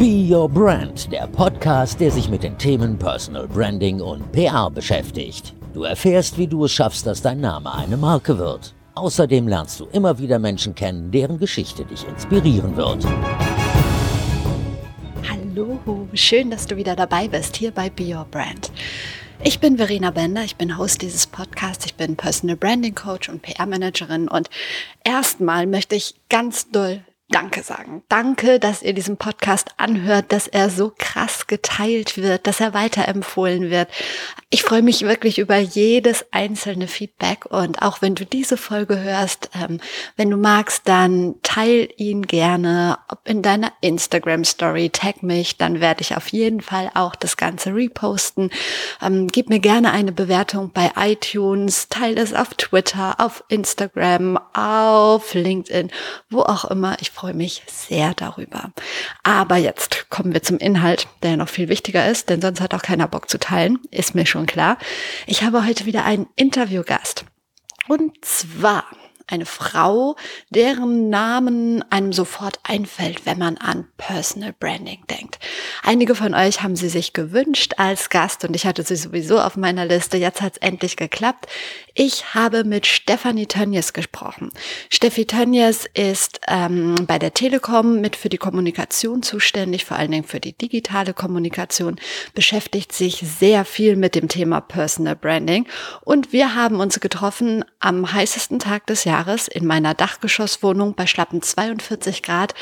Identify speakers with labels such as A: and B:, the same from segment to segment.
A: Be Your Brand, der Podcast, der sich mit den Themen Personal Branding und PR beschäftigt. Du erfährst, wie du es schaffst, dass dein Name eine Marke wird. Außerdem lernst du immer wieder Menschen kennen, deren Geschichte dich inspirieren wird.
B: Hallo, schön, dass du wieder dabei bist hier bei Be Your Brand. Ich bin Verena Bender, ich bin Host dieses Podcasts, ich bin Personal Branding Coach und PR Managerin und erstmal möchte ich ganz doll Danke sagen. Danke, dass ihr diesen Podcast anhört, dass er so krass geteilt wird, dass er weiterempfohlen wird. Ich freue mich wirklich über jedes einzelne Feedback und auch wenn du diese Folge hörst, ähm, wenn du magst, dann teil ihn gerne in deiner Instagram Story, tag mich, dann werde ich auf jeden Fall auch das Ganze reposten. Ähm, gib mir gerne eine Bewertung bei iTunes, teile es auf Twitter, auf Instagram, auf LinkedIn, wo auch immer. Ich freue mich sehr darüber. Aber jetzt kommen wir zum Inhalt, der noch viel wichtiger ist, denn sonst hat auch keiner Bock zu teilen, ist mir schon klar. Ich habe heute wieder einen Interviewgast. Und zwar eine Frau, deren Namen einem sofort einfällt, wenn man an Personal Branding denkt. Einige von euch haben sie sich gewünscht als Gast und ich hatte sie sowieso auf meiner Liste. Jetzt hat es endlich geklappt. Ich habe mit Stefanie Tönjes gesprochen. Steffi Tönjes ist ähm, bei der Telekom mit für die Kommunikation zuständig, vor allen Dingen für die digitale Kommunikation, beschäftigt sich sehr viel mit dem Thema Personal Branding und wir haben uns getroffen am heißesten Tag des Jahres in meiner Dachgeschosswohnung bei schlappen 42 Grad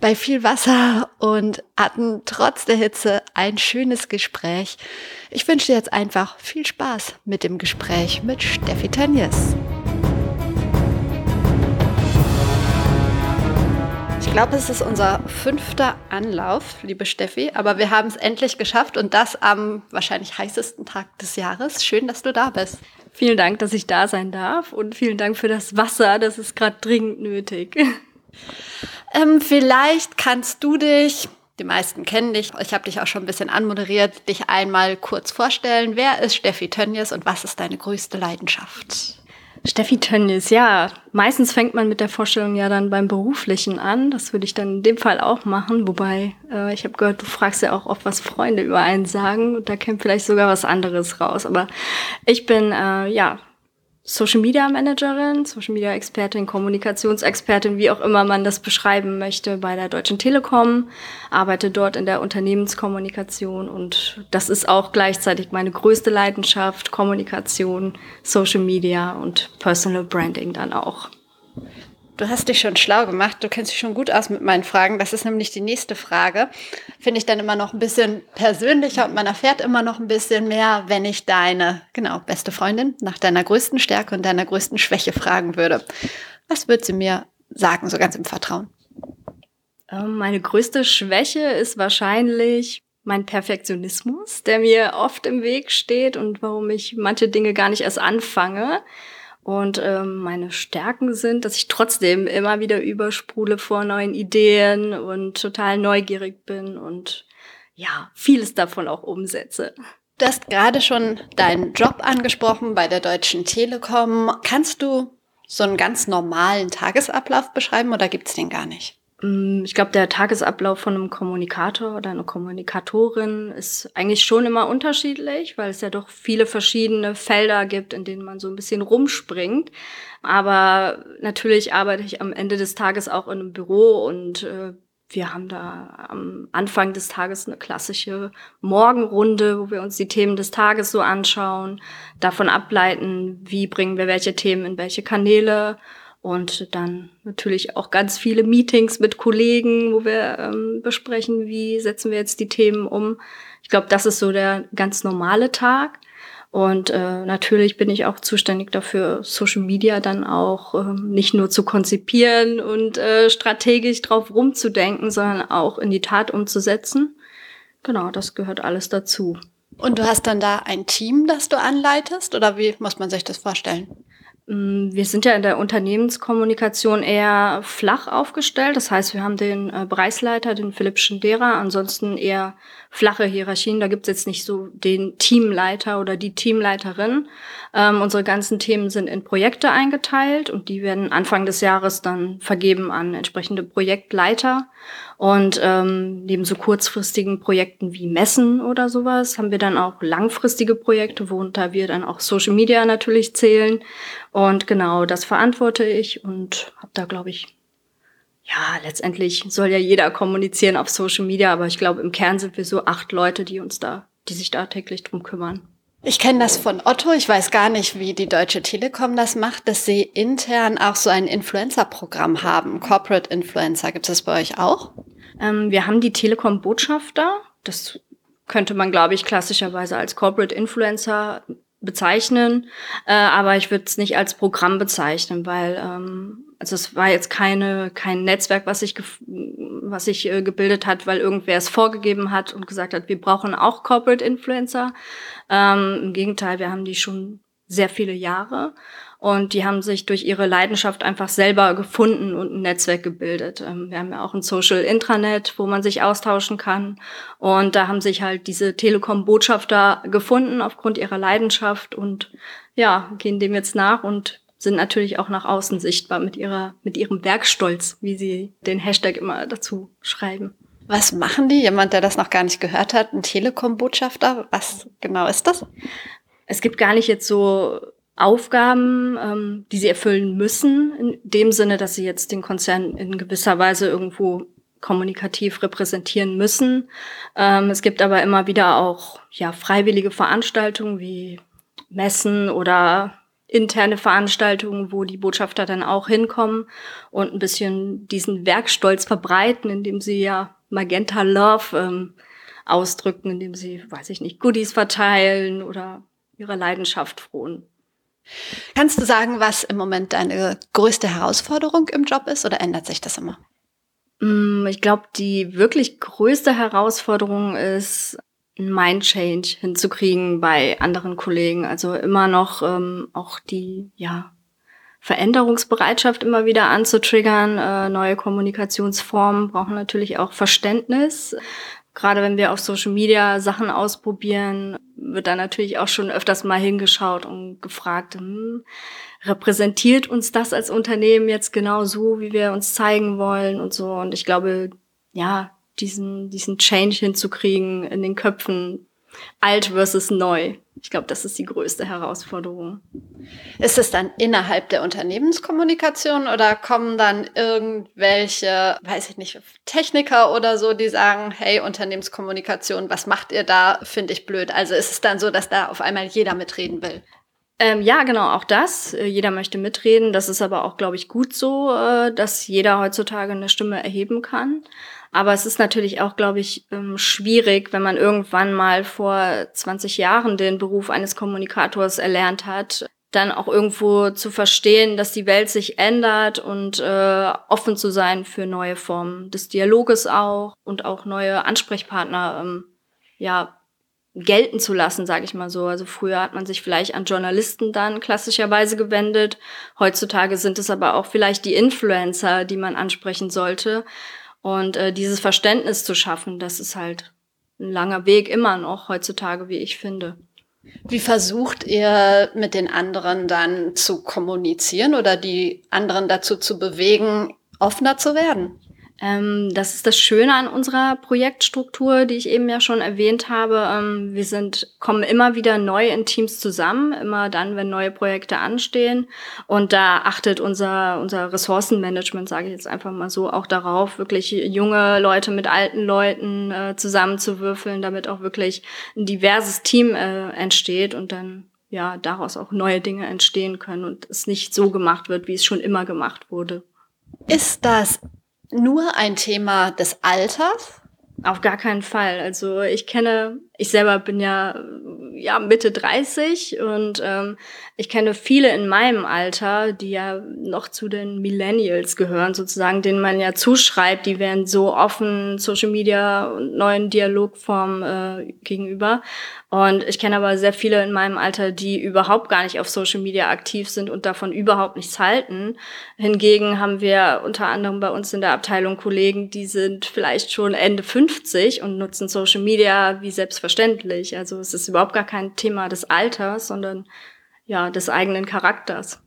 B: bei viel Wasser und hatten trotz der Hitze ein schönes Gespräch. Ich wünsche dir jetzt einfach viel Spaß mit dem Gespräch mit Steffi Tönjes. Ich glaube, es ist unser fünfter Anlauf, liebe Steffi, aber wir haben es endlich geschafft und das am wahrscheinlich heißesten Tag des Jahres. Schön, dass du da bist.
C: Vielen Dank, dass ich da sein darf und vielen Dank für das Wasser. Das ist gerade dringend nötig.
B: Ähm, vielleicht kannst du dich, die meisten kennen dich, ich habe dich auch schon ein bisschen anmoderiert, dich einmal kurz vorstellen. Wer ist Steffi Tönjes und was ist deine größte Leidenschaft?
C: Steffi Tönnies, ja, meistens fängt man mit der Vorstellung ja dann beim Beruflichen an. Das würde ich dann in dem Fall auch machen. Wobei, äh, ich habe gehört, du fragst ja auch oft, was Freunde über einen sagen. Und da käme vielleicht sogar was anderes raus. Aber ich bin, äh, ja, Social Media Managerin, Social Media Expertin, Kommunikationsexpertin, wie auch immer man das beschreiben möchte, bei der Deutschen Telekom, arbeite dort in der Unternehmenskommunikation und das ist auch gleichzeitig meine größte Leidenschaft, Kommunikation, Social Media und Personal Branding dann auch.
B: Du hast dich schon schlau gemacht, du kennst dich schon gut aus mit meinen Fragen. Das ist nämlich die nächste Frage. Finde ich dann immer noch ein bisschen persönlicher und man erfährt immer noch ein bisschen mehr, wenn ich deine, genau, beste Freundin nach deiner größten Stärke und deiner größten Schwäche fragen würde. Was würde sie mir sagen, so ganz im Vertrauen?
C: Ähm, meine größte Schwäche ist wahrscheinlich mein Perfektionismus, der mir oft im Weg steht und warum ich manche Dinge gar nicht erst anfange. Und ähm, meine Stärken sind, dass ich trotzdem immer wieder übersprudle vor neuen Ideen und total neugierig bin und ja, vieles davon auch umsetze.
B: Du hast gerade schon deinen Job angesprochen bei der Deutschen Telekom. Kannst du so einen ganz normalen Tagesablauf beschreiben oder gibt's den gar nicht?
C: Mm, ich glaube, der Tagesablauf von einem Kommunikator oder einer Kommunikatorin ist eigentlich schon immer unterschiedlich, weil es ja doch viele verschiedene Felder gibt, in denen man so ein bisschen rumspringt. Aber natürlich arbeite ich am Ende des Tages auch in einem Büro und äh, wir haben da am Anfang des Tages eine klassische Morgenrunde, wo wir uns die Themen des Tages so anschauen, davon ableiten, wie bringen wir welche Themen in welche Kanäle und dann natürlich auch ganz viele Meetings mit Kollegen, wo wir ähm, besprechen, wie setzen wir jetzt die Themen um. Ich glaube, das ist so der ganz normale Tag. Und äh, natürlich bin ich auch zuständig dafür, Social Media dann auch ähm, nicht nur zu konzipieren und äh, strategisch drauf rumzudenken, sondern auch in die Tat umzusetzen. Genau, das gehört alles dazu.
B: Und du hast dann da ein Team, das du anleitest, oder wie muss man sich das vorstellen?
C: Mm, wir sind ja in der Unternehmenskommunikation eher flach aufgestellt. Das heißt, wir haben den äh, Bereichsleiter, den Philipp Schindera, ansonsten eher flache Hierarchien. Da gibt's jetzt nicht so den Teamleiter oder die Teamleiterin. Ähm, unsere ganzen Themen sind in Projekte eingeteilt und die werden Anfang des Jahres dann vergeben an entsprechende Projektleiter. Und ähm, neben so kurzfristigen Projekten wie Messen oder sowas haben wir dann auch langfristige Projekte, worunter wir dann auch Social Media natürlich zählen. Und genau das verantworte ich und habe da, glaube ich, ja, letztendlich soll ja jeder kommunizieren auf Social Media, aber ich glaube, im Kern sind wir so acht Leute, die uns da, die sich da täglich drum kümmern.
B: Ich kenne das von Otto. Ich weiß gar nicht, wie die Deutsche Telekom das macht, dass sie intern auch so ein Influencer-Programm haben. Corporate Influencer. Gibt es das bei euch auch?
C: Ähm, wir haben die Telekom-Botschafter. Das könnte man, glaube ich, klassischerweise als Corporate Influencer bezeichnen, äh, aber ich würde es nicht als Programm bezeichnen, weil ähm, also es war jetzt keine kein Netzwerk, was sich was sich äh, gebildet hat, weil irgendwer es vorgegeben hat und gesagt hat, wir brauchen auch Corporate Influencer. Ähm, Im Gegenteil, wir haben die schon sehr viele Jahre und die haben sich durch ihre Leidenschaft einfach selber gefunden und ein Netzwerk gebildet. Ähm, wir haben ja auch ein Social Intranet, wo man sich austauschen kann. Und da haben sich halt diese Telekom-Botschafter gefunden aufgrund ihrer Leidenschaft und ja, gehen dem jetzt nach und sind natürlich auch nach außen sichtbar mit ihrer, mit ihrem Werkstolz, wie sie den Hashtag immer dazu schreiben.
B: Was machen die? Jemand, der das noch gar nicht gehört hat, ein Telekom-Botschafter. Was genau ist das?
C: Es gibt gar nicht jetzt so Aufgaben, ähm, die sie erfüllen müssen, in dem Sinne, dass sie jetzt den Konzern in gewisser Weise irgendwo kommunikativ repräsentieren müssen. Ähm, es gibt aber immer wieder auch ja, freiwillige Veranstaltungen wie Messen oder interne Veranstaltungen, wo die Botschafter dann auch hinkommen und ein bisschen diesen Werkstolz verbreiten, indem sie ja Magenta Love ähm, ausdrücken, indem sie, weiß ich nicht, Goodies verteilen oder ihrer Leidenschaft frohen.
B: Kannst du sagen, was im Moment deine größte Herausforderung im Job ist oder ändert sich das immer?
C: Mm, ich glaube, die wirklich größte Herausforderung ist, ein Mind-Change hinzukriegen bei anderen Kollegen. Also immer noch ähm, auch die, ja, Veränderungsbereitschaft immer wieder anzutriggern. Äh, neue Kommunikationsformen brauchen natürlich auch Verständnis. Gerade wenn wir auf Social Media Sachen ausprobieren, wird da natürlich auch schon öfters mal hingeschaut und gefragt, hm, repräsentiert uns das als Unternehmen jetzt genau so, wie wir uns zeigen wollen und so. Und ich glaube, ja, diesen, diesen Change hinzukriegen in den Köpfen, alt versus neu. Ich glaube, das ist die größte Herausforderung.
B: Ist es dann innerhalb der Unternehmenskommunikation oder kommen dann irgendwelche, weiß ich nicht, Techniker oder so, die sagen, hey, Unternehmenskommunikation, was macht ihr da? Finde ich blöd. Also ist es dann so, dass da auf einmal jeder mitreden will?
C: Ähm, ja, genau, auch das. Äh, jeder möchte mitreden. Das ist aber auch, glaube ich, gut so, äh, dass jeder heutzutage eine Stimme erheben kann. Aber es ist natürlich auch, glaube ich, ähm, schwierig, wenn man irgendwann mal vor 20 Jahren den Beruf eines Kommunikators erlernt hat, dann auch irgendwo zu verstehen, dass die Welt sich ändert und äh, offen zu sein für neue Formen des Dialoges auch und auch neue Ansprechpartner ähm, ja gelten zu lassen, sage ich mal so. Also früher hat man sich vielleicht an Journalisten dann klassischerweise gewendet. Heutzutage sind es aber auch vielleicht die Influencer, die man ansprechen sollte. Und äh, dieses Verständnis zu schaffen, das ist halt ein langer Weg immer noch heutzutage, wie ich finde.
B: Wie versucht ihr mit den anderen dann zu kommunizieren oder die anderen dazu zu bewegen, offener zu werden?
C: Ähm, das ist das Schöne an unserer Projektstruktur, die ich eben ja schon erwähnt habe. Ähm, wir sind, kommen immer wieder neu in Teams zusammen, immer dann, wenn neue Projekte anstehen. Und da achtet unser, unser Ressourcenmanagement, sage ich jetzt einfach mal so, auch darauf, wirklich junge Leute mit alten Leuten äh, zusammenzuwürfeln, damit auch wirklich ein diverses Team äh, entsteht und dann ja daraus auch neue Dinge entstehen können und es nicht so gemacht wird, wie es schon immer gemacht wurde.
B: Ist das nur ein Thema des Alters?
C: Auf gar keinen Fall. Also ich kenne, ich selber bin ja, ja Mitte 30 und ähm, ich kenne viele in meinem Alter, die ja noch zu den Millennials gehören, sozusagen, denen man ja zuschreibt, die wären so offen Social Media und neuen Dialogformen äh, gegenüber. Und ich kenne aber sehr viele in meinem Alter, die überhaupt gar nicht auf Social Media aktiv sind und davon überhaupt nichts halten. Hingegen haben wir unter anderem bei uns in der Abteilung Kollegen, die sind vielleicht schon Ende 50 und nutzen Social Media wie selbstverständlich. Also es ist überhaupt gar kein Thema des Alters, sondern ja, des eigenen Charakters.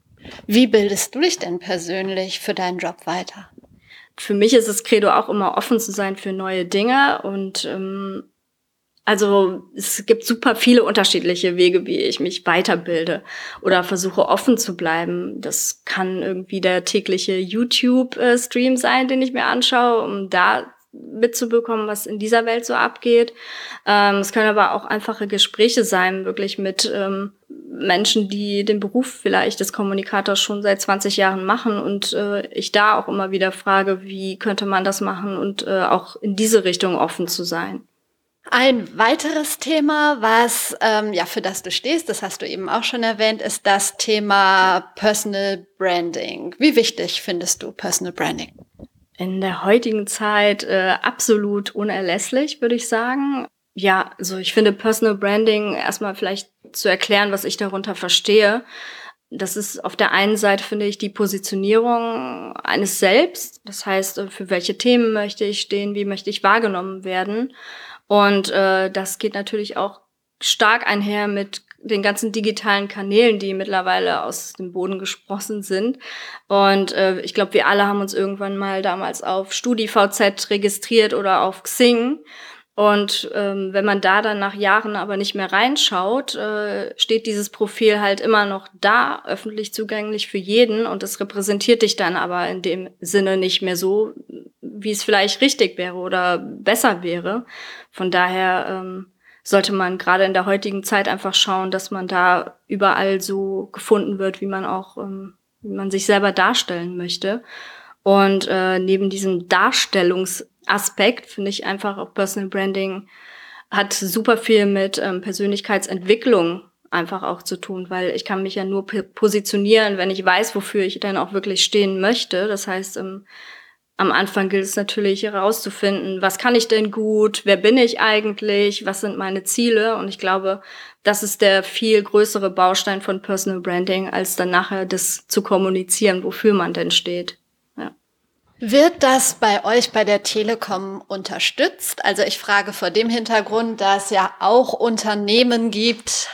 B: Wie bildest du dich denn persönlich für deinen Job weiter?
C: Für mich ist es Credo auch immer offen zu sein für neue Dinge und ähm, also es gibt super viele unterschiedliche Wege, wie ich mich weiterbilde oder versuche offen zu bleiben. Das kann irgendwie der tägliche YouTube-Stream sein, den ich mir anschaue, um da mitzubekommen, was in dieser Welt so abgeht. Ähm, es können aber auch einfache Gespräche sein, wirklich mit ähm, Menschen, die den Beruf vielleicht des Kommunikators schon seit 20 Jahren machen und äh, ich da auch immer wieder frage, wie könnte man das machen und äh, auch in diese Richtung offen zu sein.
B: Ein weiteres Thema, was ähm, ja für das du stehst, das hast du eben auch schon erwähnt, ist das Thema Personal Branding. Wie wichtig findest du Personal Branding?
C: In der heutigen Zeit äh, absolut unerlässlich, würde ich sagen. Ja, also ich finde Personal Branding erstmal vielleicht zu erklären, was ich darunter verstehe. Das ist auf der einen Seite, finde ich, die Positionierung eines Selbst. Das heißt, äh, für welche Themen möchte ich stehen, wie möchte ich wahrgenommen werden. Und äh, das geht natürlich auch stark einher mit den ganzen digitalen Kanälen, die mittlerweile aus dem Boden gesprossen sind. Und äh, ich glaube, wir alle haben uns irgendwann mal damals auf StudiVZ registriert oder auf Xing. Und ähm, wenn man da dann nach Jahren aber nicht mehr reinschaut, äh, steht dieses Profil halt immer noch da, öffentlich zugänglich für jeden. Und das repräsentiert dich dann aber in dem Sinne nicht mehr so, wie es vielleicht richtig wäre oder besser wäre. Von daher ähm, sollte man gerade in der heutigen Zeit einfach schauen, dass man da überall so gefunden wird, wie man auch, ähm, wie man sich selber darstellen möchte. Und äh, neben diesem Darstellungsaspekt finde ich einfach auch Personal Branding hat super viel mit ähm, Persönlichkeitsentwicklung einfach auch zu tun, weil ich kann mich ja nur positionieren, wenn ich weiß, wofür ich dann auch wirklich stehen möchte. Das heißt, ähm, am Anfang gilt es natürlich herauszufinden, was kann ich denn gut, wer bin ich eigentlich, was sind meine Ziele. Und ich glaube, das ist der viel größere Baustein von Personal Branding, als dann nachher das zu kommunizieren, wofür man denn steht.
B: Wird das bei euch bei der Telekom unterstützt? Also ich frage vor dem Hintergrund, dass es ja auch Unternehmen gibt,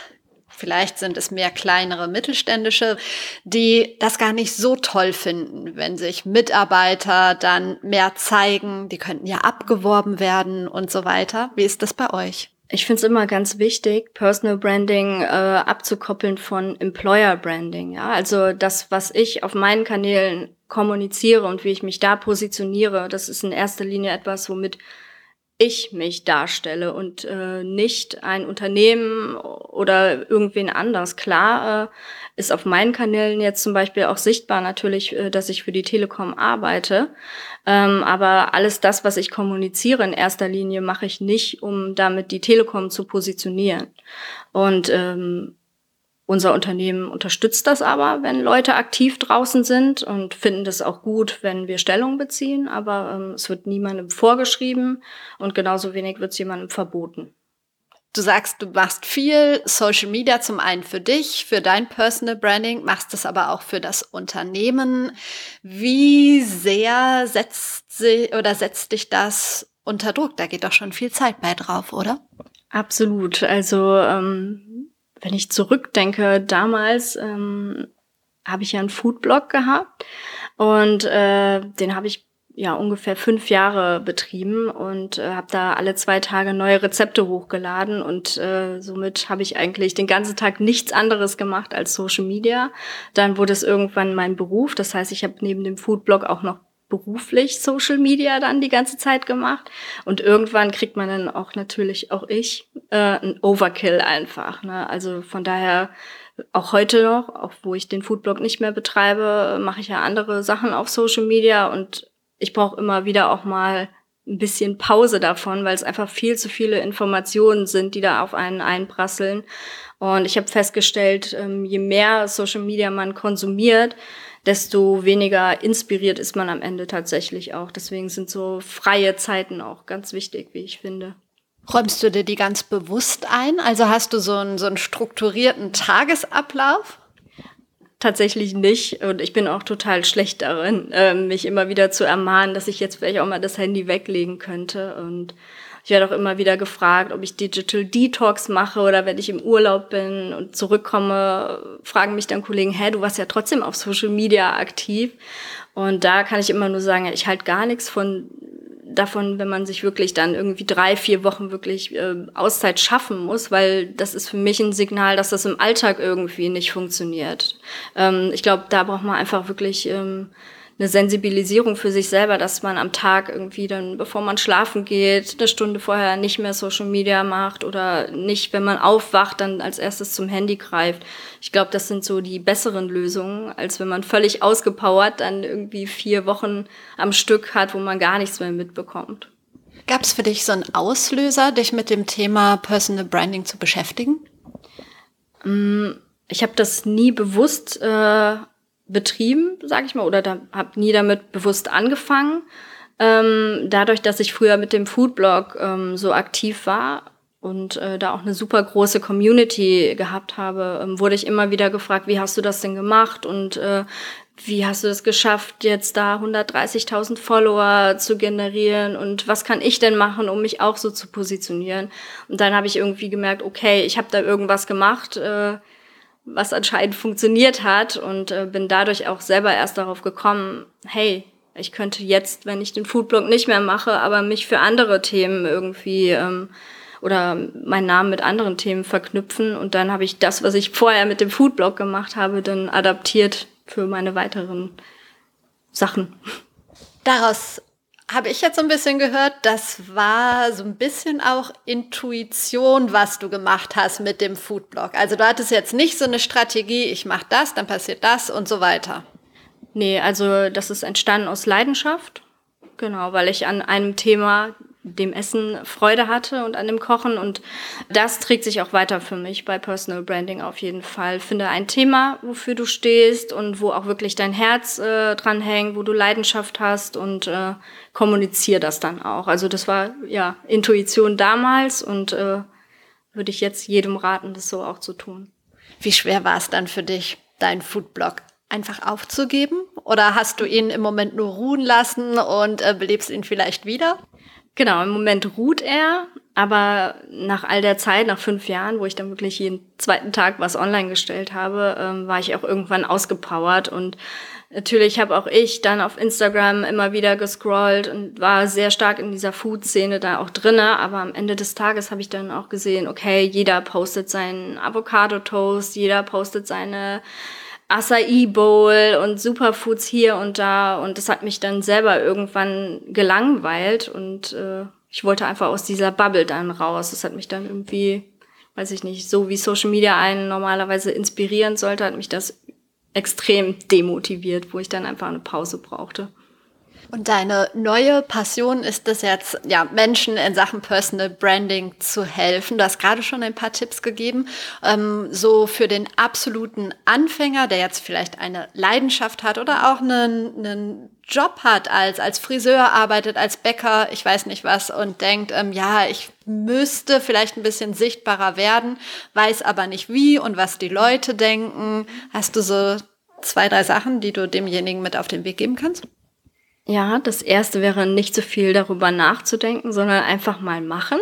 B: Vielleicht sind es mehr kleinere mittelständische, die das gar nicht so toll finden, wenn sich Mitarbeiter dann mehr zeigen. Die könnten ja abgeworben werden und so weiter. Wie ist das bei euch?
C: Ich finde es immer ganz wichtig, Personal Branding äh, abzukoppeln von Employer Branding. Ja? Also das, was ich auf meinen Kanälen kommuniziere und wie ich mich da positioniere, das ist in erster Linie etwas, womit ich mich darstelle und äh, nicht ein Unternehmen oder irgendwen anders. Klar äh, ist auf meinen Kanälen jetzt zum Beispiel auch sichtbar natürlich, äh, dass ich für die Telekom arbeite. Ähm, aber alles das, was ich kommuniziere in erster Linie, mache ich nicht, um damit die Telekom zu positionieren. Und ähm, unser Unternehmen unterstützt das aber, wenn Leute aktiv draußen sind und finden das auch gut, wenn wir Stellung beziehen. Aber ähm, es wird niemandem vorgeschrieben und genauso wenig wird es jemandem verboten.
B: Du sagst, du machst viel Social Media zum einen für dich, für dein Personal Branding, machst es aber auch für das Unternehmen. Wie sehr setzt sie oder setzt dich das unter Druck? Da geht doch schon viel Zeit bei drauf, oder?
C: Absolut. Also ähm, wenn ich zurückdenke, damals ähm, habe ich ja einen Foodblog gehabt und äh, den habe ich ja ungefähr fünf Jahre betrieben und äh, habe da alle zwei Tage neue Rezepte hochgeladen und äh, somit habe ich eigentlich den ganzen Tag nichts anderes gemacht als Social Media. Dann wurde es irgendwann mein Beruf, das heißt, ich habe neben dem Foodblog auch noch beruflich Social Media dann die ganze Zeit gemacht. Und irgendwann kriegt man dann auch natürlich, auch ich, äh, ein Overkill einfach. Ne? Also von daher auch heute noch, auch wo ich den Foodblog nicht mehr betreibe, mache ich ja andere Sachen auf Social Media und ich brauche immer wieder auch mal ein bisschen Pause davon, weil es einfach viel zu viele Informationen sind, die da auf einen einprasseln. Und ich habe festgestellt, ähm, je mehr Social Media man konsumiert, desto weniger inspiriert ist man am Ende tatsächlich auch. Deswegen sind so freie Zeiten auch ganz wichtig, wie ich finde.
B: Räumst du dir die ganz bewusst ein? Also hast du so einen, so einen strukturierten Tagesablauf?
C: Tatsächlich nicht. Und ich bin auch total schlecht darin, ähm, mich immer wieder zu ermahnen, dass ich jetzt vielleicht auch mal das Handy weglegen könnte. Und ich werde auch immer wieder gefragt, ob ich Digital Detox mache oder wenn ich im Urlaub bin und zurückkomme, fragen mich dann Kollegen, hä, du warst ja trotzdem auf Social Media aktiv. Und da kann ich immer nur sagen, ich halte gar nichts von davon, wenn man sich wirklich dann irgendwie drei, vier Wochen wirklich äh, Auszeit schaffen muss, weil das ist für mich ein Signal, dass das im Alltag irgendwie nicht funktioniert. Ähm, ich glaube, da braucht man einfach wirklich ähm, eine Sensibilisierung für sich selber, dass man am Tag irgendwie dann, bevor man schlafen geht, eine Stunde vorher nicht mehr Social Media macht oder nicht, wenn man aufwacht, dann als erstes zum Handy greift. Ich glaube, das sind so die besseren Lösungen, als wenn man völlig ausgepowert dann irgendwie vier Wochen am Stück hat, wo man gar nichts mehr mitbekommt.
B: Gab es für dich so einen Auslöser, dich mit dem Thema Personal Branding zu beschäftigen?
C: Mm, ich habe das nie bewusst äh, betrieben, sage ich mal, oder da habe nie damit bewusst angefangen. Ähm, dadurch, dass ich früher mit dem Foodblog ähm, so aktiv war und äh, da auch eine super große Community gehabt habe, ähm, wurde ich immer wieder gefragt, wie hast du das denn gemacht und äh, wie hast du es geschafft, jetzt da 130.000 Follower zu generieren und was kann ich denn machen, um mich auch so zu positionieren? Und dann habe ich irgendwie gemerkt, okay, ich habe da irgendwas gemacht, äh, was anscheinend funktioniert hat und äh, bin dadurch auch selber erst darauf gekommen, hey, ich könnte jetzt, wenn ich den Foodblog nicht mehr mache, aber mich für andere Themen irgendwie ähm, oder meinen Namen mit anderen Themen verknüpfen und dann habe ich das, was ich vorher mit dem Foodblog gemacht habe, dann adaptiert für meine weiteren Sachen.
B: Daraus habe ich jetzt so ein bisschen gehört, das war so ein bisschen auch Intuition, was du gemacht hast mit dem Foodblog. Also du hattest jetzt nicht so eine Strategie, ich mache das, dann passiert das und so weiter.
C: Nee, also das ist entstanden aus Leidenschaft. Genau, weil ich an einem Thema dem Essen Freude hatte und an dem Kochen. Und das trägt sich auch weiter für mich bei Personal Branding auf jeden Fall. Finde ein Thema, wofür du stehst und wo auch wirklich dein Herz äh, dran hängt, wo du Leidenschaft hast und äh, kommuniziere das dann auch. Also das war ja Intuition damals und äh, würde ich jetzt jedem raten, das so auch zu tun.
B: Wie schwer war es dann für dich, deinen Foodblog einfach aufzugeben? Oder hast du ihn im Moment nur ruhen lassen und äh, belebst ihn vielleicht wieder?
C: Genau, im Moment ruht er, aber nach all der Zeit, nach fünf Jahren, wo ich dann wirklich jeden zweiten Tag was online gestellt habe, ähm, war ich auch irgendwann ausgepowert und Natürlich habe auch ich dann auf Instagram immer wieder gescrollt und war sehr stark in dieser Food-Szene da auch drinne. Aber am Ende des Tages habe ich dann auch gesehen, okay, jeder postet seinen Avocado-Toast, jeder postet seine Acai Bowl und Superfoods hier und da und das hat mich dann selber irgendwann gelangweilt und äh, ich wollte einfach aus dieser Bubble dann raus. Das hat mich dann irgendwie, weiß ich nicht, so wie Social Media einen normalerweise inspirieren sollte, hat mich das extrem demotiviert, wo ich dann einfach eine Pause brauchte.
B: Und deine neue Passion ist es jetzt, ja, Menschen in Sachen Personal Branding zu helfen. Du hast gerade schon ein paar Tipps gegeben. Ähm, so für den absoluten Anfänger, der jetzt vielleicht eine Leidenschaft hat oder auch einen, einen Job hat, als, als Friseur arbeitet, als Bäcker, ich weiß nicht was, und denkt, ähm, ja, ich müsste vielleicht ein bisschen sichtbarer werden, weiß aber nicht wie und was die Leute denken. Hast du so zwei, drei Sachen, die du demjenigen mit auf den Weg geben kannst?
C: Ja, das erste wäre nicht so viel darüber nachzudenken, sondern einfach mal machen.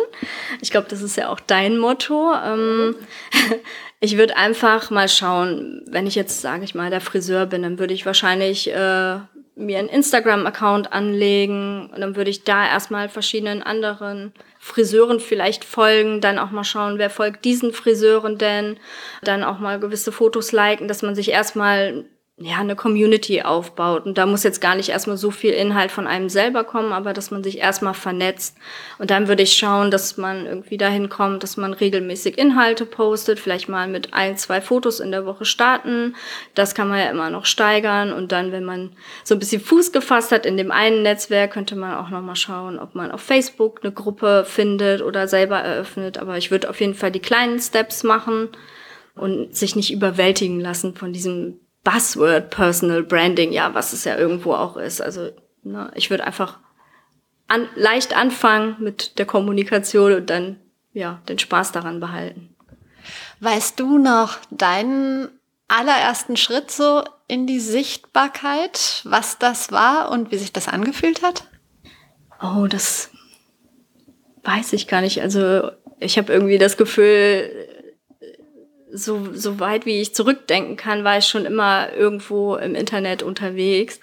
C: Ich glaube, das ist ja auch dein Motto. Ähm, ich würde einfach mal schauen, wenn ich jetzt, sage ich mal, der Friseur bin, dann würde ich wahrscheinlich äh, mir einen Instagram-Account anlegen und dann würde ich da erstmal verschiedenen anderen Friseuren vielleicht folgen, dann auch mal schauen, wer folgt diesen Friseuren denn, dann auch mal gewisse Fotos liken, dass man sich erstmal ja, eine Community aufbaut. Und da muss jetzt gar nicht erstmal so viel Inhalt von einem selber kommen, aber dass man sich erstmal vernetzt. Und dann würde ich schauen, dass man irgendwie dahin kommt, dass man regelmäßig Inhalte postet, vielleicht mal mit ein, zwei Fotos in der Woche starten. Das kann man ja immer noch steigern. Und dann, wenn man so ein bisschen Fuß gefasst hat in dem einen Netzwerk, könnte man auch nochmal schauen, ob man auf Facebook eine Gruppe findet oder selber eröffnet. Aber ich würde auf jeden Fall die kleinen Steps machen und sich nicht überwältigen lassen von diesem Buzzword Personal Branding, ja, was es ja irgendwo auch ist. Also ne, ich würde einfach an, leicht anfangen mit der Kommunikation und dann ja den Spaß daran behalten.
B: Weißt du noch deinen allerersten Schritt so in die Sichtbarkeit, was das war und wie sich das angefühlt hat?
C: Oh, das weiß ich gar nicht. Also ich habe irgendwie das Gefühl, so, so weit wie ich zurückdenken kann, war ich schon immer irgendwo im Internet unterwegs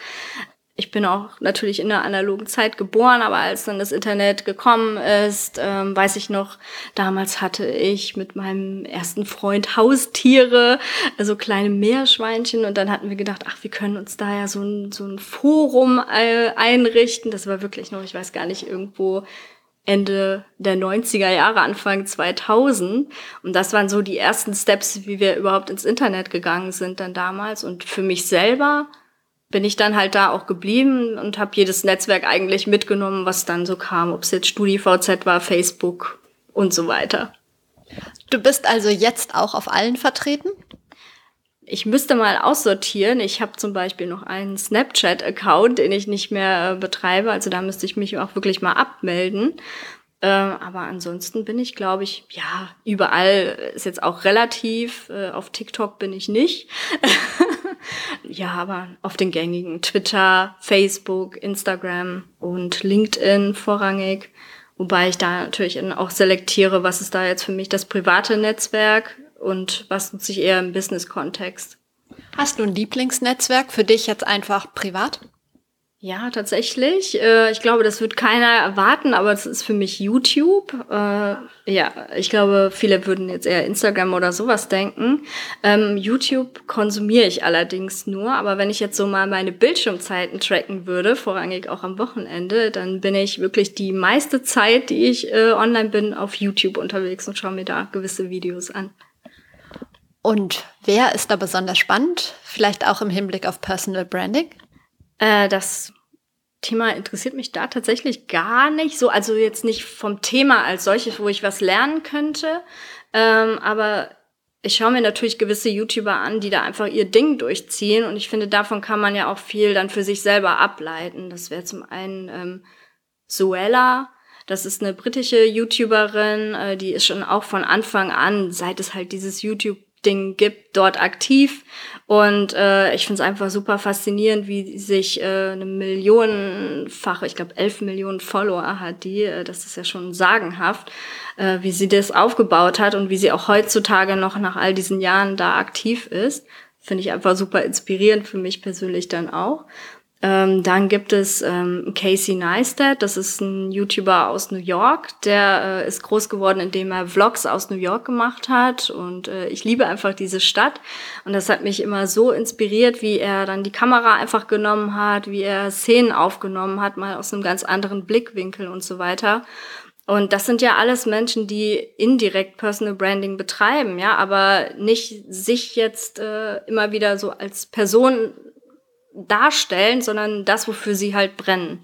C: ich bin auch natürlich in der analogen Zeit geboren, aber als dann das Internet gekommen ist, ähm, weiß ich noch, damals hatte ich mit meinem ersten Freund Haustiere, also kleine Meerschweinchen und dann hatten wir gedacht, ach, wir können uns da ja so ein, so ein Forum äh, einrichten. Das war wirklich noch, ich weiß gar nicht, irgendwo Ende der 90er Jahre, Anfang 2000. Und das waren so die ersten Steps, wie wir überhaupt ins Internet gegangen sind dann damals. Und für mich selber bin ich dann halt da auch geblieben und habe jedes Netzwerk eigentlich mitgenommen, was dann so kam, ob es jetzt StudiVZ war, Facebook und so weiter.
B: Du bist also jetzt auch auf allen vertreten?
C: Ich müsste mal aussortieren. Ich habe zum Beispiel noch einen Snapchat-Account, den ich nicht mehr äh, betreibe. Also da müsste ich mich auch wirklich mal abmelden. Äh, aber ansonsten bin ich, glaube ich, ja, überall ist jetzt auch relativ. Äh, auf TikTok bin ich nicht. ja, aber auf den gängigen Twitter, Facebook, Instagram und LinkedIn vorrangig. Wobei ich da natürlich auch selektiere, was ist da jetzt für mich das private Netzwerk und was nutze ich eher im Business-Kontext.
B: Hast du ein Lieblingsnetzwerk für dich jetzt einfach privat?
C: Ja, tatsächlich. Äh, ich glaube, das wird keiner erwarten, aber es ist für mich YouTube. Äh, ja, ich glaube, viele würden jetzt eher Instagram oder sowas denken. Ähm, YouTube konsumiere ich allerdings nur, aber wenn ich jetzt so mal meine Bildschirmzeiten tracken würde, vorrangig auch am Wochenende, dann bin ich wirklich die meiste Zeit, die ich äh, online bin, auf YouTube unterwegs und schaue mir da gewisse Videos an.
B: Und wer ist da besonders spannend? Vielleicht auch im Hinblick auf Personal Branding?
C: Äh, das Thema interessiert mich da tatsächlich gar nicht so. Also jetzt nicht vom Thema als solches, wo ich was lernen könnte. Ähm, aber ich schaue mir natürlich gewisse YouTuber an, die da einfach ihr Ding durchziehen. Und ich finde, davon kann man ja auch viel dann für sich selber ableiten. Das wäre zum einen ähm, Suella. Das ist eine britische YouTuberin, äh, die ist schon auch von Anfang an, seit es halt dieses YouTube Ding gibt, dort aktiv. Und äh, ich finde es einfach super faszinierend, wie sich äh, eine Millionenfache, ich glaube elf Millionen Follower hat die, äh, das ist ja schon sagenhaft, äh, wie sie das aufgebaut hat und wie sie auch heutzutage noch nach all diesen Jahren da aktiv ist. Finde ich einfach super inspirierend für mich persönlich dann auch. Ähm, dann gibt es ähm, Casey Neistat, das ist ein YouTuber aus New York, der äh, ist groß geworden, indem er Vlogs aus New York gemacht hat. Und äh, ich liebe einfach diese Stadt. Und das hat mich immer so inspiriert, wie er dann die Kamera einfach genommen hat, wie er Szenen aufgenommen hat, mal aus einem ganz anderen Blickwinkel und so weiter. Und das sind ja alles Menschen, die indirekt Personal Branding betreiben, ja, aber nicht sich jetzt äh, immer wieder so als Person darstellen, sondern das, wofür sie halt brennen.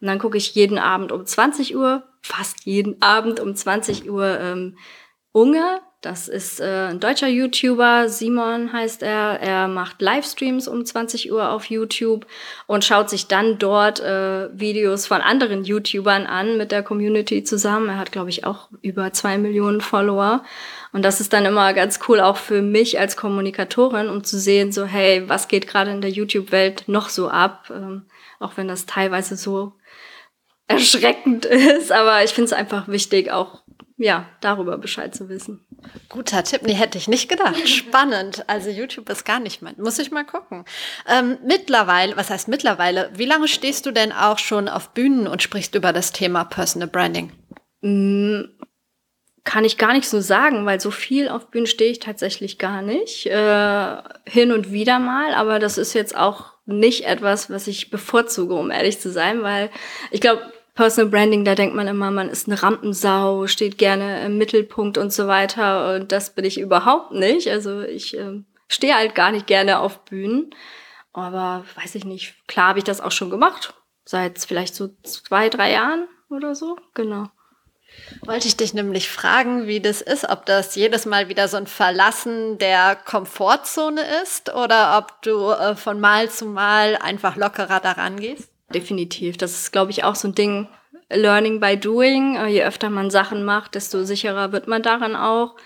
C: Und dann gucke ich jeden Abend um 20 Uhr, fast jeden Abend um 20 Uhr ähm, Unge. Das ist äh, ein deutscher YouTuber, Simon heißt er. Er macht Livestreams um 20 Uhr auf YouTube und schaut sich dann dort äh, Videos von anderen YouTubern an mit der Community zusammen. Er hat, glaube ich, auch über zwei Millionen Follower. Und das ist dann immer ganz cool auch für mich als Kommunikatorin, um zu sehen, so, hey, was geht gerade in der YouTube-Welt noch so ab? Ähm, auch wenn das teilweise so erschreckend ist. Aber ich finde es einfach wichtig, auch ja, darüber Bescheid zu wissen.
B: Guter Tipp, nee, hätte ich nicht gedacht. Spannend. Also YouTube ist gar nicht mein. Muss ich mal gucken. Ähm, mittlerweile, was heißt mittlerweile, wie lange stehst du denn auch schon auf Bühnen und sprichst über das Thema Personal Branding?
C: Mm, kann ich gar nicht so sagen, weil so viel auf Bühnen stehe ich tatsächlich gar nicht. Äh, hin und wieder mal, aber das ist jetzt auch nicht etwas, was ich bevorzuge, um ehrlich zu sein, weil ich glaube, Personal Branding, da denkt man immer, man ist eine Rampensau, steht gerne im Mittelpunkt und so weiter. Und das bin ich überhaupt nicht. Also ich äh, stehe halt gar nicht gerne auf Bühnen. Aber weiß ich nicht, klar habe ich das auch schon gemacht. Seit vielleicht so zwei, drei Jahren oder so. Genau.
B: Wollte ich dich nämlich fragen, wie das ist, ob das jedes Mal wieder so ein Verlassen der Komfortzone ist oder ob du äh, von Mal zu Mal einfach lockerer daran gehst?
C: Definitiv. Das ist, glaube ich, auch so ein Ding, Learning by Doing. Äh, je öfter man Sachen macht, desto sicherer wird man daran auch.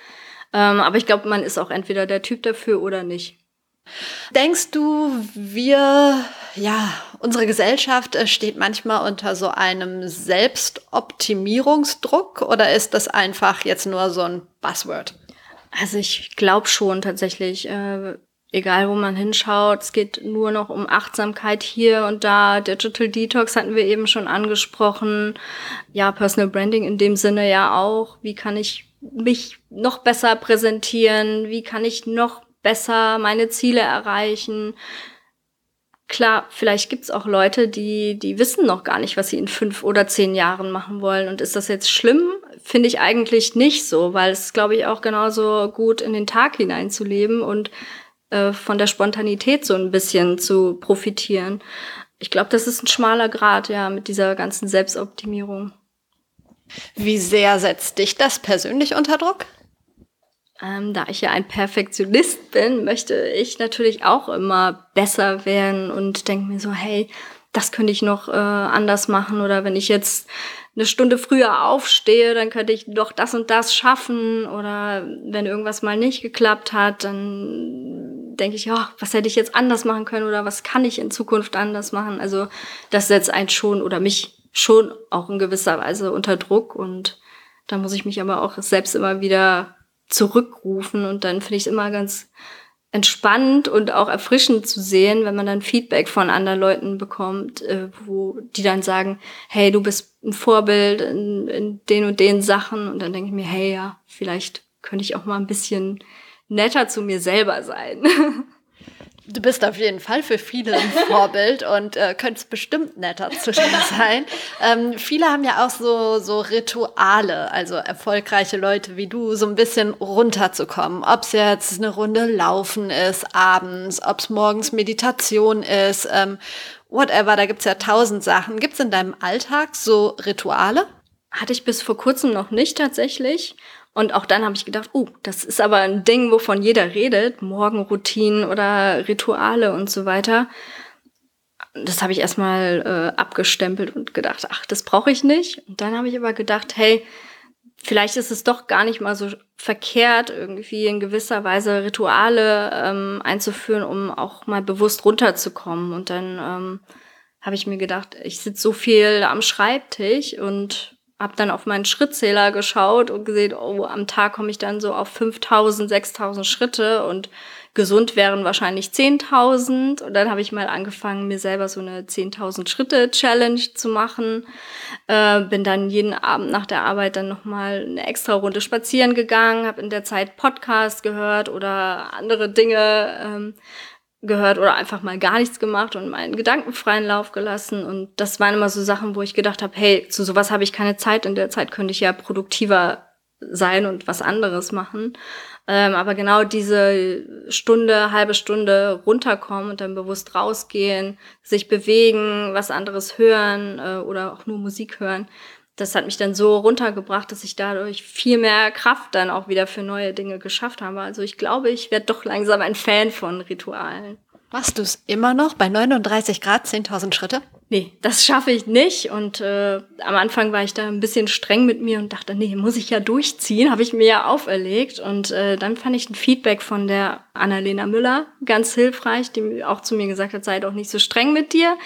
C: Ähm, aber ich glaube, man ist auch entweder der Typ dafür oder nicht.
B: Denkst du, wir, ja, unsere Gesellschaft äh, steht manchmal unter so einem Selbstoptimierungsdruck oder ist das einfach jetzt nur so ein Buzzword?
C: Also ich glaube schon tatsächlich. Äh, egal wo man hinschaut, es geht nur noch um Achtsamkeit hier und da. Digital Detox hatten wir eben schon angesprochen. Ja, Personal Branding in dem Sinne ja auch. Wie kann ich mich noch besser präsentieren? Wie kann ich noch besser meine Ziele erreichen. Klar, vielleicht gibt's auch Leute, die, die wissen noch gar nicht, was sie in fünf oder zehn Jahren machen wollen. Und ist das jetzt schlimm? Finde ich eigentlich nicht so, weil es, glaube ich, auch genauso gut in den Tag hineinzuleben und äh, von der Spontanität so ein bisschen zu profitieren. Ich glaube, das ist ein schmaler Grad, ja, mit dieser ganzen Selbstoptimierung.
B: Wie sehr setzt dich das persönlich unter Druck?
C: Ähm, da ich ja ein Perfektionist bin, möchte ich natürlich auch immer besser werden und denke mir so, hey, das könnte ich noch äh, anders machen oder wenn ich jetzt eine Stunde früher aufstehe, dann könnte ich doch das und das schaffen oder wenn irgendwas mal nicht geklappt hat, dann denke ich, ja, was hätte ich jetzt anders machen können oder was kann ich in Zukunft anders machen? Also das setzt einen schon oder mich schon auch in gewisser Weise unter Druck und da muss ich mich aber auch selbst immer wieder zurückrufen. Und dann finde ich es immer ganz entspannend und auch erfrischend zu sehen, wenn man dann Feedback von anderen Leuten bekommt, äh, wo die dann sagen, hey, du bist ein Vorbild in, in den und den Sachen. Und dann denke ich mir, hey, ja, vielleicht könnte ich auch mal ein bisschen netter zu mir selber sein.
B: Du bist auf jeden Fall für viele ein Vorbild und äh, könntest bestimmt netter zu dir sein. Ähm, viele haben ja auch so, so Rituale, also erfolgreiche Leute wie du, so ein bisschen runterzukommen. Ob es jetzt eine Runde Laufen ist abends, ob es morgens Meditation ist, ähm, whatever, da gibt's ja tausend Sachen. Gibt's in deinem Alltag so Rituale?
C: Hatte ich bis vor kurzem noch nicht tatsächlich. Und auch dann habe ich gedacht, oh, das ist aber ein Ding, wovon jeder redet, Morgenroutinen oder Rituale und so weiter. Das habe ich erstmal äh, abgestempelt und gedacht, ach, das brauche ich nicht. Und dann habe ich aber gedacht, hey, vielleicht ist es doch gar nicht mal so verkehrt, irgendwie in gewisser Weise Rituale ähm, einzuführen, um auch mal bewusst runterzukommen. Und dann ähm, habe ich mir gedacht, ich sitze so viel am Schreibtisch und habe dann auf meinen Schrittzähler geschaut und gesehen, oh, am Tag komme ich dann so auf 5000, 6000 Schritte und gesund wären wahrscheinlich 10.000. Und dann habe ich mal angefangen, mir selber so eine 10.000 Schritte Challenge zu machen. Äh, bin dann jeden Abend nach der Arbeit dann nochmal eine extra Runde spazieren gegangen, habe in der Zeit Podcast gehört oder andere Dinge ähm, gehört oder einfach mal gar nichts gemacht und meinen gedankenfreien Lauf gelassen. Und das waren immer so Sachen, wo ich gedacht habe, hey, zu sowas habe ich keine Zeit. In der Zeit könnte ich ja produktiver sein und was anderes machen. Ähm, aber genau diese Stunde, halbe Stunde runterkommen und dann bewusst rausgehen, sich bewegen, was anderes hören äh, oder auch nur Musik hören, das hat mich dann so runtergebracht, dass ich dadurch viel mehr Kraft dann auch wieder für neue Dinge geschafft habe. Also ich glaube, ich werde doch langsam ein Fan von Ritualen.
B: Machst du es immer noch bei 39 Grad 10.000 Schritte?
C: Nee, das schaffe ich nicht. Und äh, am Anfang war ich da ein bisschen streng mit mir und dachte, nee, muss ich ja durchziehen, habe ich mir ja auferlegt. Und äh, dann fand ich ein Feedback von der Annalena Müller ganz hilfreich, die auch zu mir gesagt hat, sei doch nicht so streng mit dir.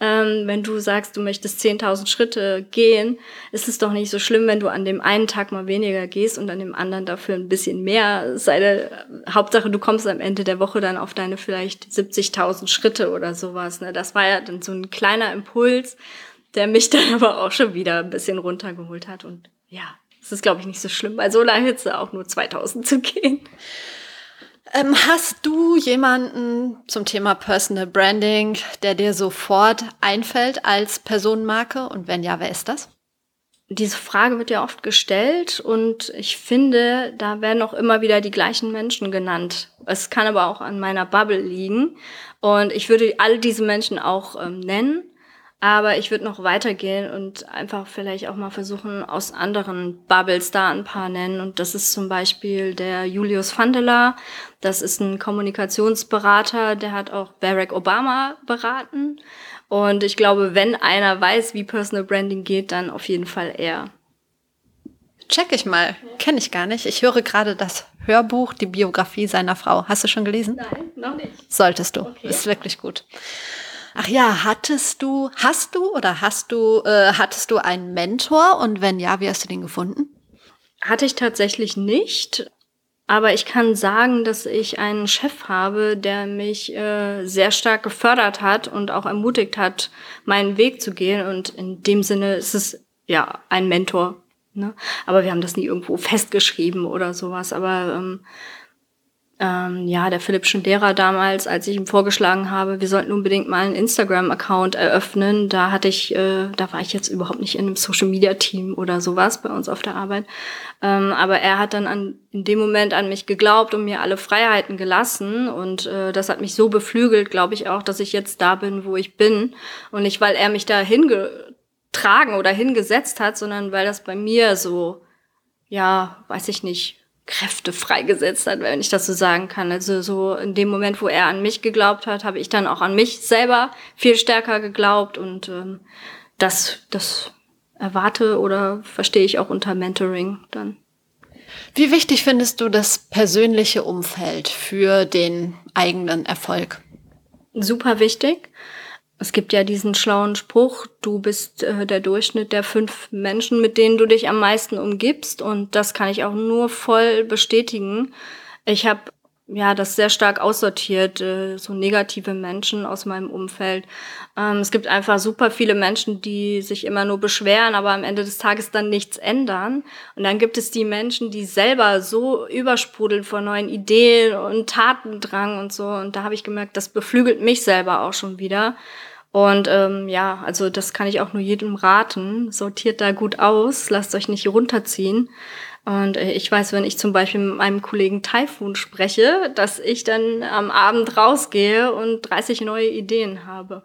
C: Ähm, wenn du sagst, du möchtest 10.000 Schritte gehen, ist es doch nicht so schlimm, wenn du an dem einen Tag mal weniger gehst und an dem anderen dafür ein bisschen mehr. Seine Hauptsache, du kommst am Ende der Woche dann auf deine vielleicht 70.000 Schritte oder sowas. Ne? Das war ja dann so ein kleiner Impuls, der mich dann aber auch schon wieder ein bisschen runtergeholt hat. Und ja, es ist, glaube ich, nicht so schlimm, bei so einer Hitze auch nur 2000 zu gehen.
B: Ähm, hast du jemanden zum Thema Personal Branding, der dir sofort einfällt als Personenmarke? Und wenn ja, wer ist das?
C: Diese Frage wird ja oft gestellt und ich finde, da werden auch immer wieder die gleichen Menschen genannt. Es kann aber auch an meiner Bubble liegen und ich würde all diese Menschen auch ähm, nennen. Aber ich würde noch weitergehen und einfach vielleicht auch mal versuchen, aus anderen Bubbles da ein paar nennen. Und das ist zum Beispiel der Julius Vandela. Das ist ein Kommunikationsberater, der hat auch Barack Obama beraten. Und ich glaube, wenn einer weiß, wie Personal Branding geht, dann auf jeden Fall er.
B: Check ich mal. Kenne ich gar nicht. Ich höre gerade das Hörbuch, die Biografie seiner Frau. Hast du schon gelesen?
C: Nein, noch nicht.
B: Solltest du. Okay. Ist wirklich gut. Ach ja, hattest du, hast du oder hast du, äh, hattest du einen Mentor und wenn ja, wie hast du den gefunden?
C: Hatte ich tatsächlich nicht. Aber ich kann sagen, dass ich einen Chef habe, der mich äh, sehr stark gefördert hat und auch ermutigt hat, meinen Weg zu gehen. Und in dem Sinne ist es ja ein Mentor. Ne? Aber wir haben das nie irgendwo festgeschrieben oder sowas. Aber ähm, ähm, ja, der Philipp Schindera damals, als ich ihm vorgeschlagen habe, wir sollten unbedingt mal einen Instagram-Account eröffnen, da hatte ich, äh, da war ich jetzt überhaupt nicht in einem Social-Media-Team oder sowas bei uns auf der Arbeit. Ähm, aber er hat dann an, in dem Moment an mich geglaubt und mir alle Freiheiten gelassen. Und äh, das hat mich so beflügelt, glaube ich auch, dass ich jetzt da bin, wo ich bin. Und nicht, weil er mich da hingetragen oder hingesetzt hat, sondern weil das bei mir so, ja, weiß ich nicht, Kräfte freigesetzt hat, wenn ich das so sagen kann. Also so in dem Moment, wo er an mich geglaubt hat, habe ich dann auch an mich selber viel stärker geglaubt und ähm, das, das erwarte oder verstehe ich auch unter Mentoring dann.
B: Wie wichtig findest du das persönliche Umfeld für den eigenen Erfolg?
C: Super wichtig. Es gibt ja diesen schlauen Spruch, du bist äh, der Durchschnitt der fünf Menschen, mit denen du dich am meisten umgibst. Und das kann ich auch nur voll bestätigen. Ich habe ja, das sehr stark aussortiert, äh, so negative Menschen aus meinem Umfeld. Ähm, es gibt einfach super viele Menschen, die sich immer nur beschweren, aber am Ende des Tages dann nichts ändern. Und dann gibt es die Menschen, die selber so übersprudeln vor neuen Ideen und Tatendrang und so. Und da habe ich gemerkt, das beflügelt mich selber auch schon wieder. Und ähm, ja, also das kann ich auch nur jedem raten. Sortiert da gut aus, lasst euch nicht runterziehen. Und äh, ich weiß, wenn ich zum Beispiel mit meinem Kollegen Typhoon spreche, dass ich dann am Abend rausgehe und 30 neue Ideen habe.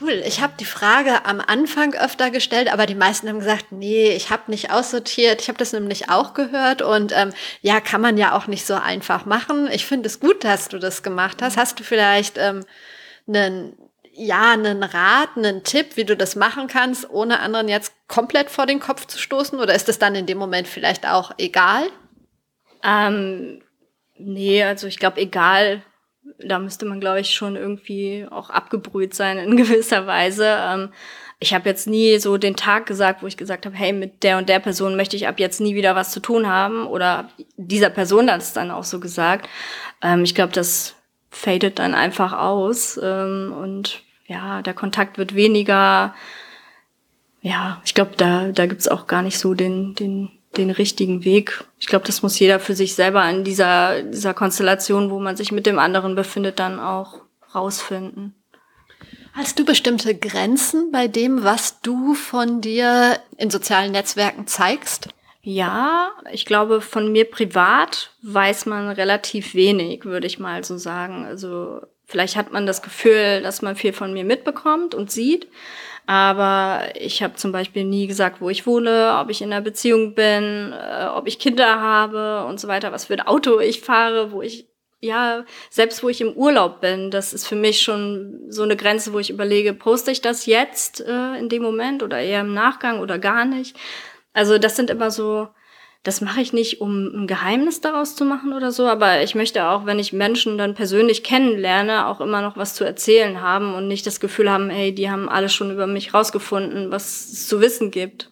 B: Cool. Ich habe die Frage am Anfang öfter gestellt, aber die meisten haben gesagt, nee, ich habe nicht aussortiert. Ich habe das nämlich auch gehört und ähm, ja, kann man ja auch nicht so einfach machen. Ich finde es gut, dass du das gemacht hast. Hast du vielleicht ähm, einen ja, einen Rat, einen Tipp, wie du das machen kannst, ohne anderen jetzt komplett vor den Kopf zu stoßen? Oder ist das dann in dem Moment vielleicht auch egal?
C: Ähm, nee, also ich glaube, egal, da müsste man, glaube ich, schon irgendwie auch abgebrüht sein in gewisser Weise. Ähm, ich habe jetzt nie so den Tag gesagt, wo ich gesagt habe, hey, mit der und der Person möchte ich ab jetzt nie wieder was zu tun haben. Oder dieser Person hat es dann auch so gesagt. Ähm, ich glaube, das fadet dann einfach aus. Ähm, und ja, der Kontakt wird weniger. Ja, ich glaube, da, da gibt's auch gar nicht so den, den, den richtigen Weg. Ich glaube, das muss jeder für sich selber in dieser, dieser Konstellation, wo man sich mit dem anderen befindet, dann auch rausfinden.
B: Hast du bestimmte Grenzen bei dem, was du von dir in sozialen Netzwerken zeigst?
C: Ja, ich glaube, von mir privat weiß man relativ wenig, würde ich mal so sagen. Also Vielleicht hat man das Gefühl, dass man viel von mir mitbekommt und sieht. Aber ich habe zum Beispiel nie gesagt, wo ich wohne, ob ich in einer Beziehung bin, äh, ob ich Kinder habe und so weiter, was für ein Auto ich fahre, wo ich, ja, selbst wo ich im Urlaub bin, das ist für mich schon so eine Grenze, wo ich überlege, poste ich das jetzt äh, in dem Moment oder eher im Nachgang oder gar nicht. Also das sind immer so das mache ich nicht, um ein Geheimnis daraus zu machen oder so, aber ich möchte auch, wenn ich Menschen dann persönlich kennenlerne, auch immer noch was zu erzählen haben und nicht das Gefühl haben, hey, die haben alles schon über mich rausgefunden, was es zu wissen gibt.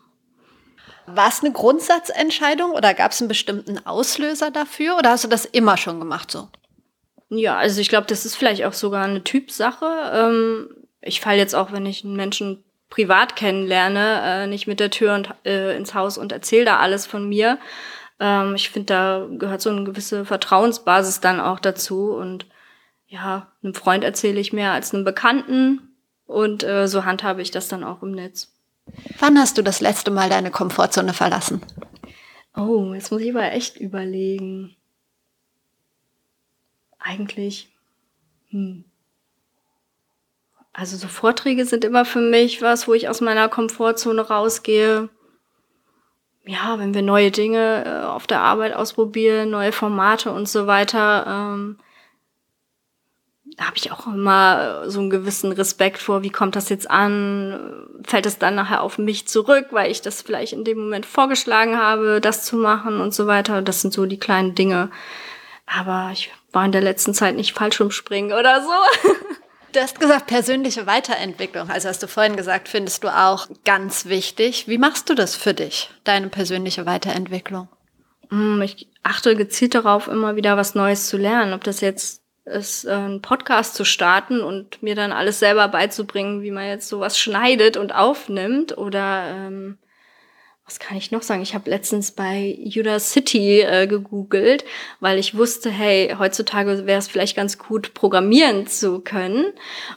B: War es eine Grundsatzentscheidung oder gab es einen bestimmten Auslöser dafür oder hast du das immer schon gemacht so?
C: Ja, also ich glaube, das ist vielleicht auch sogar eine Typsache. Ähm, ich falle jetzt auch, wenn ich einen Menschen privat kennenlerne, äh, nicht mit der Tür und, äh, ins Haus und erzähle da alles von mir. Ähm, ich finde, da gehört so eine gewisse Vertrauensbasis dann auch dazu. Und ja, einem Freund erzähle ich mehr als einem Bekannten. Und äh, so handhabe ich das dann auch im Netz.
B: Wann hast du das letzte Mal deine Komfortzone verlassen?
C: Oh, jetzt muss ich aber echt überlegen. Eigentlich. Hm Also so Vorträge sind immer für mich was, wo ich aus meiner Komfortzone rausgehe. Ja, wenn wir neue Dinge äh, auf der Arbeit ausprobieren, neue Formate und so weiter, ähm, habe ich auch immer so einen gewissen Respekt vor, wie kommt das jetzt an? Fällt es dann nachher auf mich zurück, weil ich das vielleicht in dem Moment vorgeschlagen habe, das zu machen und so weiter. Das sind so die kleinen Dinge. Aber ich war in der letzten Zeit nicht falsch umspringen oder so.
B: Du hast gesagt, persönliche Weiterentwicklung. Also hast du vorhin gesagt, findest du auch ganz wichtig. Wie machst du das für dich, deine persönliche Weiterentwicklung?
C: Hm, ich achte gezielt darauf, immer wieder was Neues zu lernen. Ob das jetzt ist, äh, einen Podcast zu starten und mir dann alles selber beizubringen, wie man jetzt sowas schneidet und aufnimmt oder ähm, was kann ich noch sagen? Ich habe letztens bei Udacity äh, gegoogelt, weil ich wusste, hey, heutzutage wäre es vielleicht ganz gut, programmieren zu können.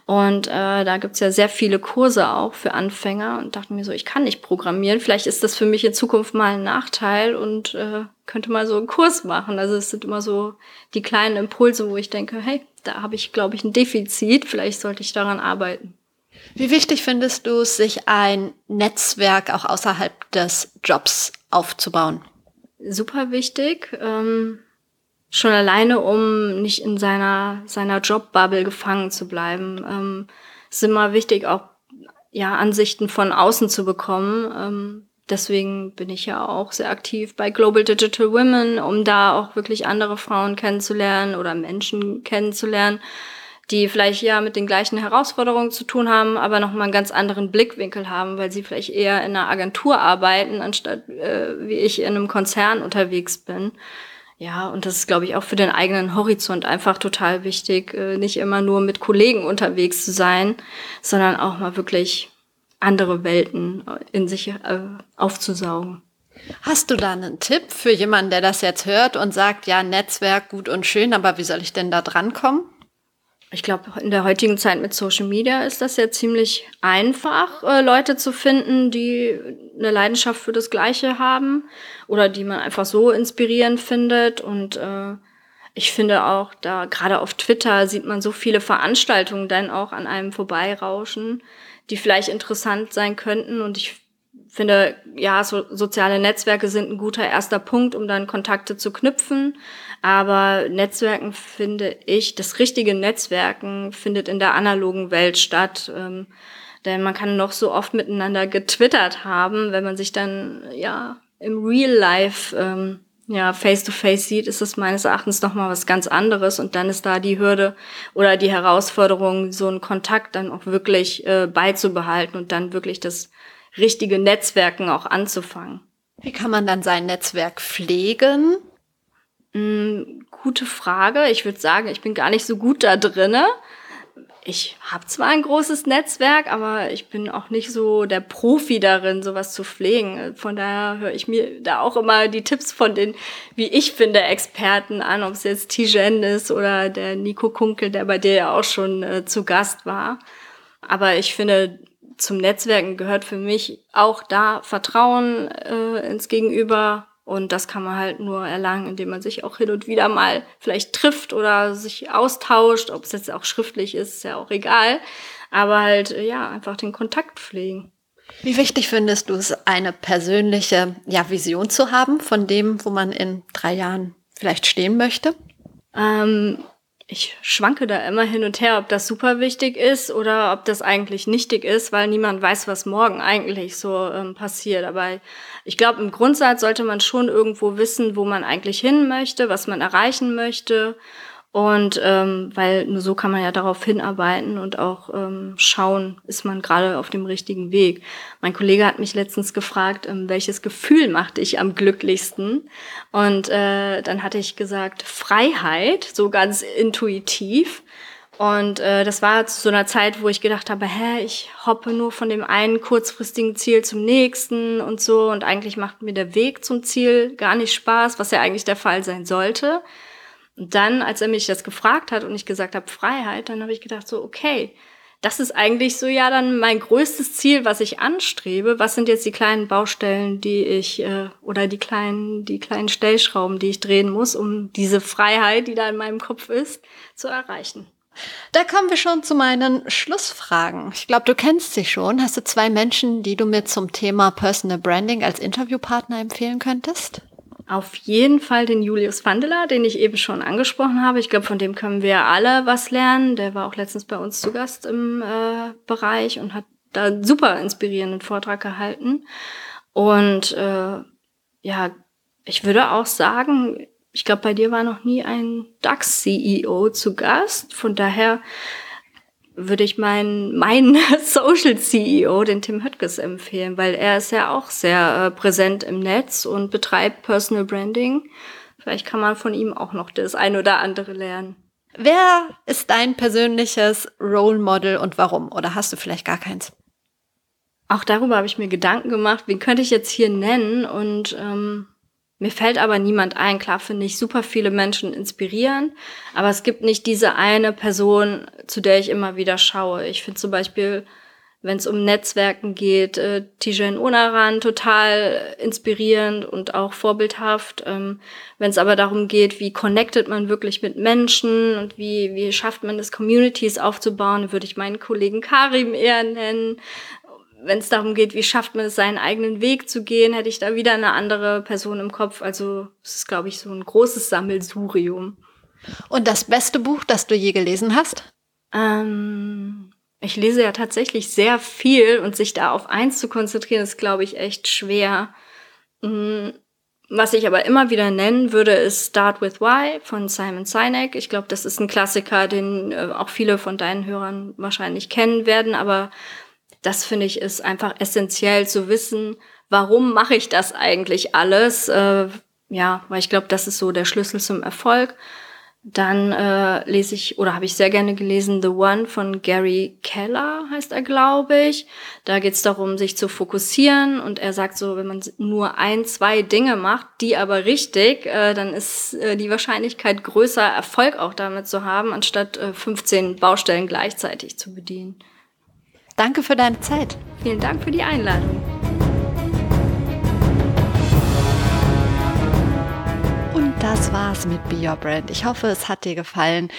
C: Und äh, da gibt's ja sehr viele Kurse auch für Anfänger und dachte mir so, ich kann nicht programmieren. Vielleicht ist das für mich in Zukunft mal ein Nachteil und äh, könnte mal so einen Kurs machen. Also es sind immer so die kleinen Impulse, wo ich denke, hey, da habe ich, glaube ich, ein Defizit. Vielleicht sollte ich daran arbeiten.
B: Wie wichtig findest du es, sich ein Netzwerk auch außerhalb des Jobs aufzubauen?
C: Super wichtig. Ähm, schon alleine, um nicht in seiner, seiner Jobbubble gefangen zu bleiben. Ähm, ist immer wichtig, auch ja, Ansichten von außen zu bekommen. Ähm, deswegen bin ich ja auch sehr aktiv bei Global Digital Women, um da auch wirklich andere Frauen kennenzulernen oder Menschen kennenzulernen die vielleicht ja mit den gleichen Herausforderungen zu tun haben, aber nochmal einen ganz anderen Blickwinkel haben, weil sie vielleicht eher in einer Agentur arbeiten, anstatt äh, wie ich in einem Konzern unterwegs bin. Ja, und das ist, glaube ich, auch für den eigenen Horizont einfach total wichtig, äh, nicht immer nur mit Kollegen unterwegs zu sein, sondern auch mal wirklich andere Welten in sich äh, aufzusaugen.
B: Hast du da einen Tipp für jemanden, der das jetzt hört und sagt, ja, Netzwerk gut und schön, aber wie soll ich denn da drankommen?
C: Ich glaube, in der heutigen Zeit mit Social Media ist das ja ziemlich einfach, äh, Leute zu finden, die eine Leidenschaft für das Gleiche haben oder die man einfach so inspirierend findet. Und äh, ich finde auch, da gerade auf Twitter sieht man so viele Veranstaltungen dann auch an einem vorbeirauschen, die vielleicht interessant sein könnten. Und ich finde, ja, so, soziale Netzwerke sind ein guter erster Punkt, um dann Kontakte zu knüpfen. Aber Netzwerken finde ich, das richtige Netzwerken findet in der analogen Welt statt. Ähm, denn man kann noch so oft miteinander getwittert haben, wenn man sich dann ja im Real Life ähm, ja face to face sieht, ist das meines Erachtens noch mal was ganz anderes und dann ist da die Hürde oder die Herausforderung, so einen Kontakt dann auch wirklich äh, beizubehalten und dann wirklich das richtige Netzwerken auch anzufangen.
B: Wie kann man dann sein Netzwerk pflegen?
C: Mm, gute Frage. Ich würde sagen, ich bin gar nicht so gut da drinne. Ich habe zwar ein großes Netzwerk, aber ich bin auch nicht so der Profi darin, sowas zu pflegen. Von daher höre ich mir da auch immer die Tipps von den, wie ich finde, Experten an, ob es jetzt Tijen ist oder der Nico Kunkel, der bei dir ja auch schon äh, zu Gast war. Aber ich finde, zum Netzwerken gehört für mich auch da Vertrauen äh, ins Gegenüber und das kann man halt nur erlangen, indem man sich auch hin und wieder mal vielleicht trifft oder sich austauscht. Ob es jetzt auch schriftlich ist, ist ja auch egal. Aber halt, ja, einfach den Kontakt pflegen.
B: Wie wichtig findest du es, eine persönliche ja, Vision zu haben von dem, wo man in drei Jahren vielleicht stehen möchte?
C: Ähm, ich schwanke da immer hin und her, ob das super wichtig ist oder ob das eigentlich nichtig ist, weil niemand weiß, was morgen eigentlich so ähm, passiert. Aber ich glaube, im Grundsatz sollte man schon irgendwo wissen, wo man eigentlich hin möchte, was man erreichen möchte und ähm, weil nur so kann man ja darauf hinarbeiten und auch ähm, schauen, ist man gerade auf dem richtigen Weg. Mein Kollege hat mich letztens gefragt, ähm, welches Gefühl machte ich am glücklichsten. Und äh, dann hatte ich gesagt, Freiheit, so ganz intuitiv. Und äh, das war zu so einer Zeit, wo ich gedacht habe, hä, ich hoppe nur von dem einen kurzfristigen Ziel zum nächsten und so. Und eigentlich macht mir der Weg zum Ziel gar nicht Spaß, was ja eigentlich der Fall sein sollte. Und dann, als er mich das gefragt hat und ich gesagt habe Freiheit, dann habe ich gedacht so, okay, das ist eigentlich so ja dann mein größtes Ziel, was ich anstrebe. Was sind jetzt die kleinen Baustellen, die ich äh, oder die kleinen die kleinen Stellschrauben, die ich drehen muss, um diese Freiheit, die da in meinem Kopf ist, zu erreichen?
B: Da kommen wir schon zu meinen Schlussfragen. Ich glaube, du kennst sie schon. Hast du zwei Menschen, die du mir zum Thema Personal Branding als Interviewpartner empfehlen könntest?
C: Auf jeden Fall den Julius Vandeler, den ich eben schon angesprochen habe. Ich glaube, von dem können wir alle was lernen. Der war auch letztens bei uns zu Gast im äh, Bereich und hat da einen super inspirierenden Vortrag gehalten. Und äh, ja, ich würde auch sagen, ich glaube, bei dir war noch nie ein DAX-CEO zu Gast. Von daher würde ich meinen mein Social CEO, den Tim Höttges, empfehlen, weil er ist ja auch sehr äh, präsent im Netz und betreibt Personal Branding. Vielleicht kann man von ihm auch noch das ein oder andere lernen.
B: Wer ist dein persönliches Role Model und warum? Oder hast du vielleicht gar keins?
C: Auch darüber habe ich mir Gedanken gemacht, wen könnte ich jetzt hier nennen und ähm, mir fällt aber niemand ein. Klar finde ich super viele Menschen inspirieren, aber es gibt nicht diese eine Person, zu der ich immer wieder schaue. Ich finde zum Beispiel, wenn es um Netzwerken geht, äh, Tijen Onaran total inspirierend und auch vorbildhaft. Ähm, wenn es aber darum geht, wie connectet man wirklich mit Menschen und wie, wie schafft man es, Communities aufzubauen, würde ich meinen Kollegen Karim eher nennen wenn es darum geht, wie schafft man es, seinen eigenen Weg zu gehen, hätte ich da wieder eine andere Person im Kopf. Also es ist, glaube ich, so ein großes Sammelsurium.
B: Und das beste Buch, das du je gelesen hast?
C: Ähm, ich lese ja tatsächlich sehr viel und sich da auf eins zu konzentrieren, ist, glaube ich, echt schwer. Hm, was ich aber immer wieder nennen würde, ist Start with Why von Simon Sinek. Ich glaube, das ist ein Klassiker, den äh, auch viele von deinen Hörern wahrscheinlich kennen werden, aber das finde ich ist einfach essentiell zu wissen, warum mache ich das eigentlich alles? Äh, ja, weil ich glaube, das ist so der Schlüssel zum Erfolg. Dann äh, lese ich oder habe ich sehr gerne gelesen The One von Gary Keller heißt er, glaube ich. Da geht es darum, sich zu fokussieren und er sagt so, wenn man nur ein, zwei Dinge macht, die aber richtig, äh, dann ist äh, die Wahrscheinlichkeit größer, Erfolg auch damit zu haben, anstatt äh, 15 Baustellen gleichzeitig zu bedienen.
B: Danke für deine Zeit.
C: Vielen Dank für die Einladung.
B: Und das war's mit Be Your Brand. Ich hoffe, es hat dir gefallen.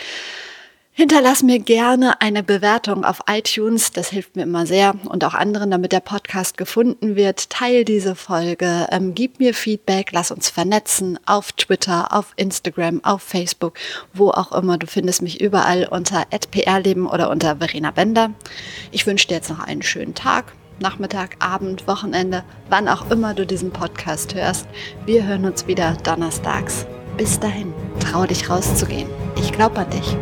B: Hinterlass mir gerne eine Bewertung auf iTunes, das hilft mir immer sehr und auch anderen, damit der Podcast gefunden wird. Teil diese Folge, ähm, gib mir Feedback, lass uns vernetzen auf Twitter, auf Instagram, auf Facebook, wo auch immer. Du findest mich überall unter @prleben oder unter Verena Bender. Ich wünsche dir jetzt noch einen schönen Tag. Nachmittag, Abend, Wochenende, wann auch immer du diesen Podcast hörst. Wir hören uns wieder donnerstags. Bis dahin, trau dich rauszugehen. Ich glaube an dich.